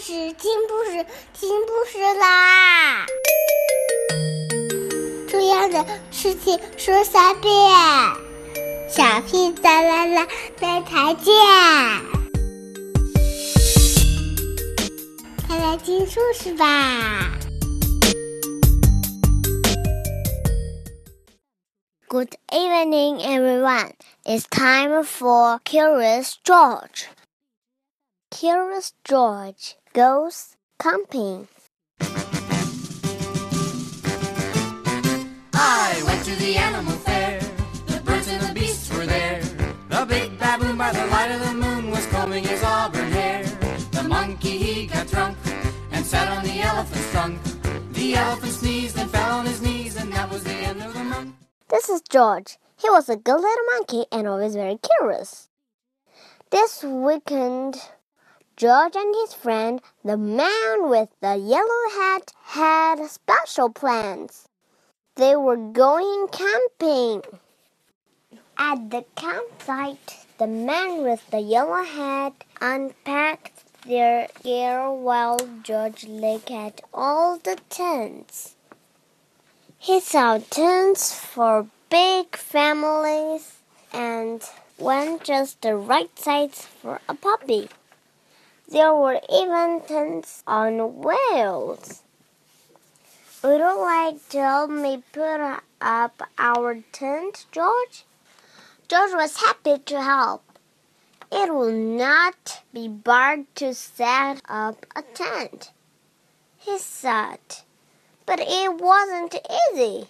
事，听故事，听故事啦！重要的事情说三遍，小屁哒啦啦，明天见！快来听故事吧！Good evening, everyone. It's time for Curious George. Curious George goes camping. I went to the animal fair. The birds and the beasts were there. The big baboon by the light of the moon was combing his auburn hair. The monkey he got drunk and sat on the elephant's trunk. The elephant sneezed and fell on his knees, and that was the end of the month. This is George. He was a good little monkey and always very curious. This weekend, George and his friend, the man with the yellow hat, had special plans. They were going camping. At the campsite, the man with the yellow hat unpacked their gear while George looked at all the tents. He saw tents for big families and one just the right size for a puppy. There were even tents on wheels. Would you like to help me put up our tent, George? George was happy to help. It will not be hard to set up a tent, he said, but it wasn't easy.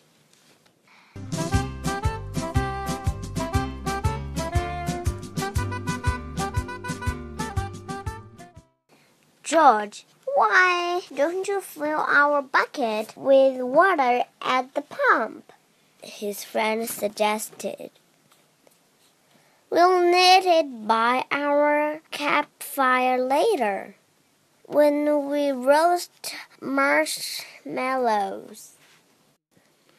George, why don't you fill our bucket with water at the pump? His friend suggested. We'll need it by our campfire later when we roast marshmallows.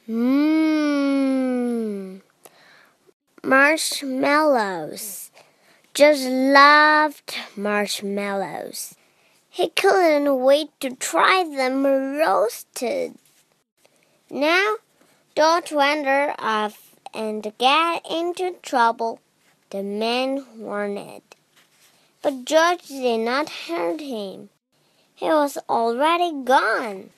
Mmm, marshmallows. Just loved marshmallows. He couldn't wait to try them roasted. Now, don't wander off and get into trouble, the man warned. But George did not hurt him. He was already gone.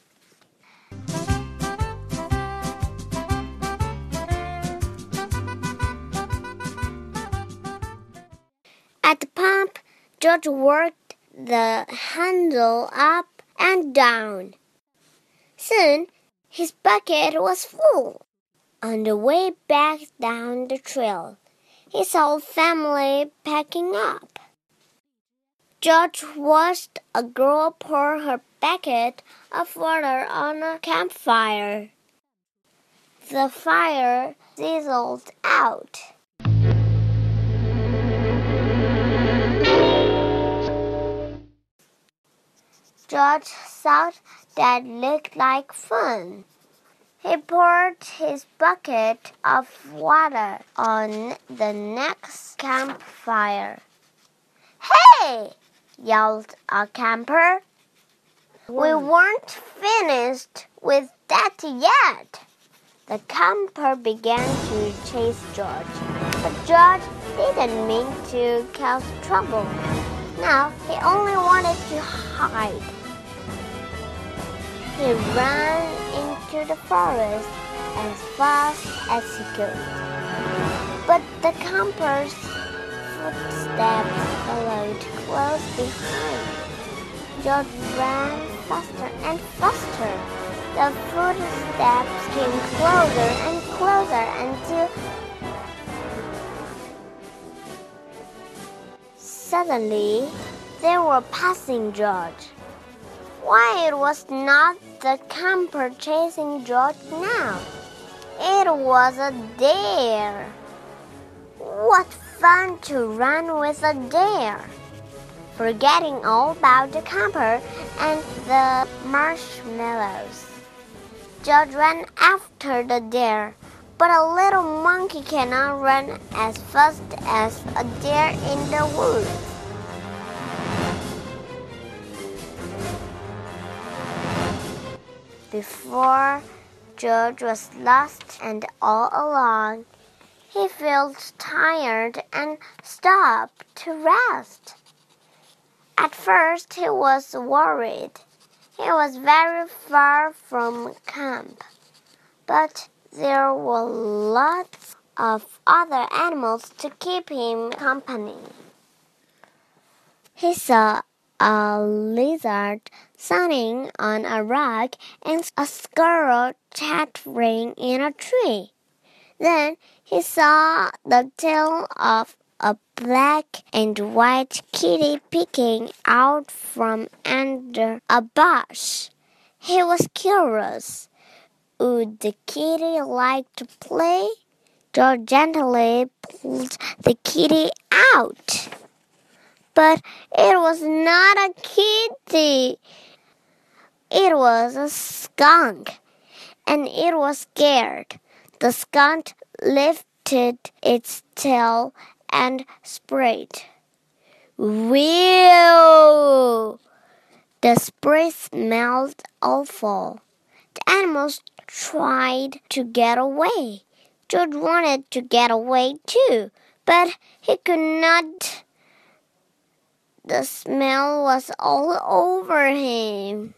At the pump, George worked the handle up and down. Soon his bucket was full. On the way back down the trail, he saw a family packing up. George watched a girl pour her bucket of water on a campfire. The fire sizzled out. George thought that looked like fun. He poured his bucket of water on the next campfire. Hey! yelled a camper. We weren't finished with that yet. The camper began to chase George, but George didn't mean to cause trouble. Now he only wanted to hide. He ran into the forest as fast as he could. But the camper's footsteps followed close behind. George ran faster and faster. The footsteps came closer and closer until suddenly they were passing George. Why it was not the camper chasing George now? It was a deer. What fun to run with a deer! Forgetting all about the camper and the marshmallows. George ran after the deer, but a little monkey cannot run as fast as a deer in the woods. Before George was lost and all alone, he felt tired and stopped to rest. At first, he was worried. He was very far from camp, but there were lots of other animals to keep him company. He saw a lizard sunning on a rock and a squirrel chattering in a tree. Then he saw the tail of a black and white kitty peeking out from under a bush. He was curious. Would the kitty like to play? George gently pulled the kitty out. But it was not a kitty. It was a skunk, and it was scared. The skunk lifted its tail and sprayed. Whew! The spray smelled awful. The animals tried to get away. George wanted to get away too, but he could not. The smell was all over him.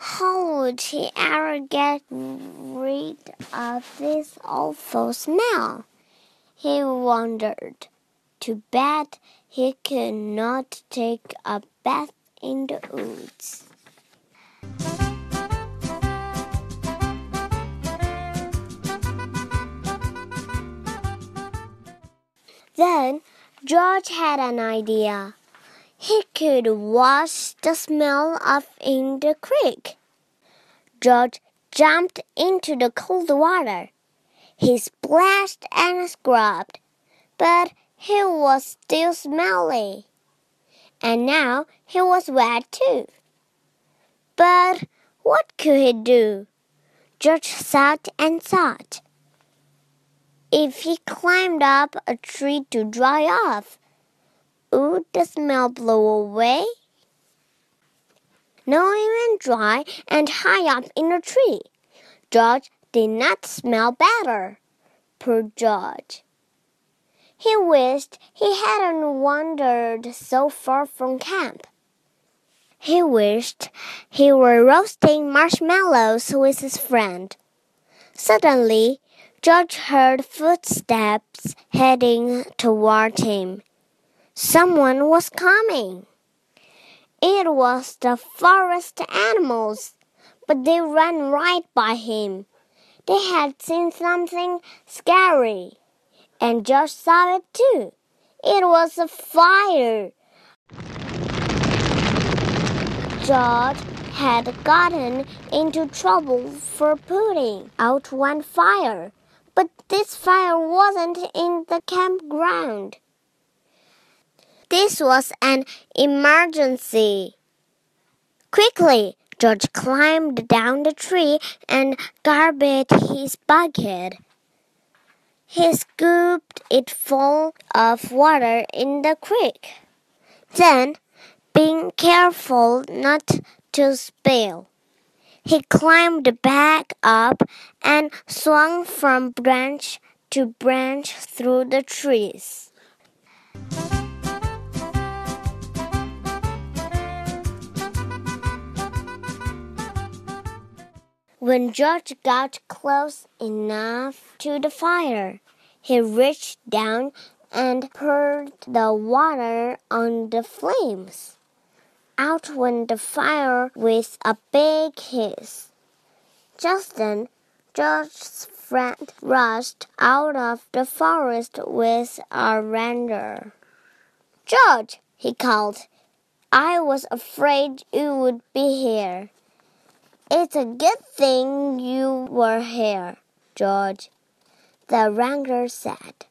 How would he ever get rid of this awful smell? He wondered. Too bad he could not take a bath in the woods. Then George had an idea. He could wash the smell off in the creek. George jumped into the cold water. He splashed and scrubbed, but he was still smelly. And now he was wet too. But what could he do? George thought and thought. If he climbed up a tree to dry off, would the smell blow away? Not even dry and high up in a tree. George did not smell better. Poor George. He wished he hadn't wandered so far from camp. He wished he were roasting marshmallows with his friend. Suddenly, George heard footsteps heading toward him. Someone was coming. It was the forest animals, but they ran right by him. They had seen something scary, and George saw it too. It was a fire. George had gotten into trouble for putting out one fire. But this fire wasn't in the campground. This was an emergency. Quickly, George climbed down the tree and garbed his bucket. He scooped it full of water in the creek. Then, being careful not to spill, he climbed back up and swung from branch to branch through the trees. When George got close enough to the fire, he reached down and poured the water on the flames out went the fire with a big hiss. Just then, George's friend rushed out of the forest with a ranger. George, he called, I was afraid you would be here. It's a good thing you were here, George, the ranger said.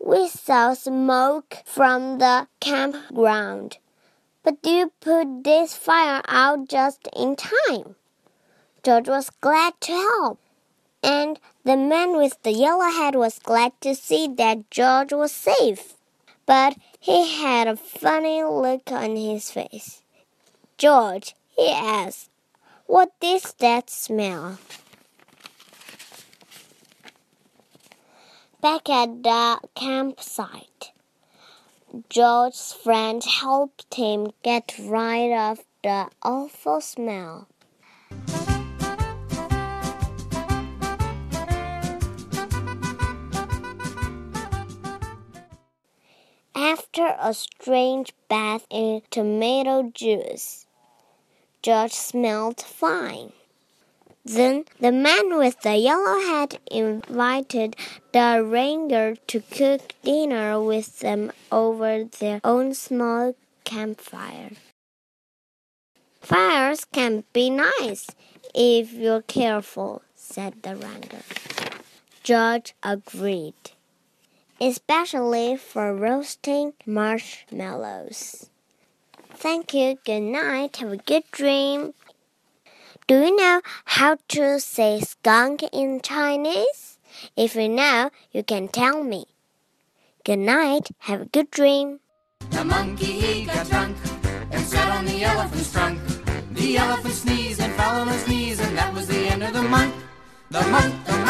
We saw smoke from the campground. But you put this fire out just in time. George was glad to help. And the man with the yellow hat was glad to see that George was safe. But he had a funny look on his face. George, he asked, What is that smell? Back at the campsite, George's friend helped him get rid of the awful smell. After a strange bath in tomato juice, George smelled fine. Then the man with the yellow hat invited the ranger to cook dinner with them over their own small campfire. Fires can be nice if you're careful, said the ranger. George agreed, especially for roasting marshmallows. Thank you. Good night. Have a good dream. Do you know how to say skunk in Chinese? If you know, you can tell me. Good night. Have a good dream. The monkey he got drunk and sat on the elephant's trunk. The elephant sneezed and fell on his knees, and that was the end of the month. The month, the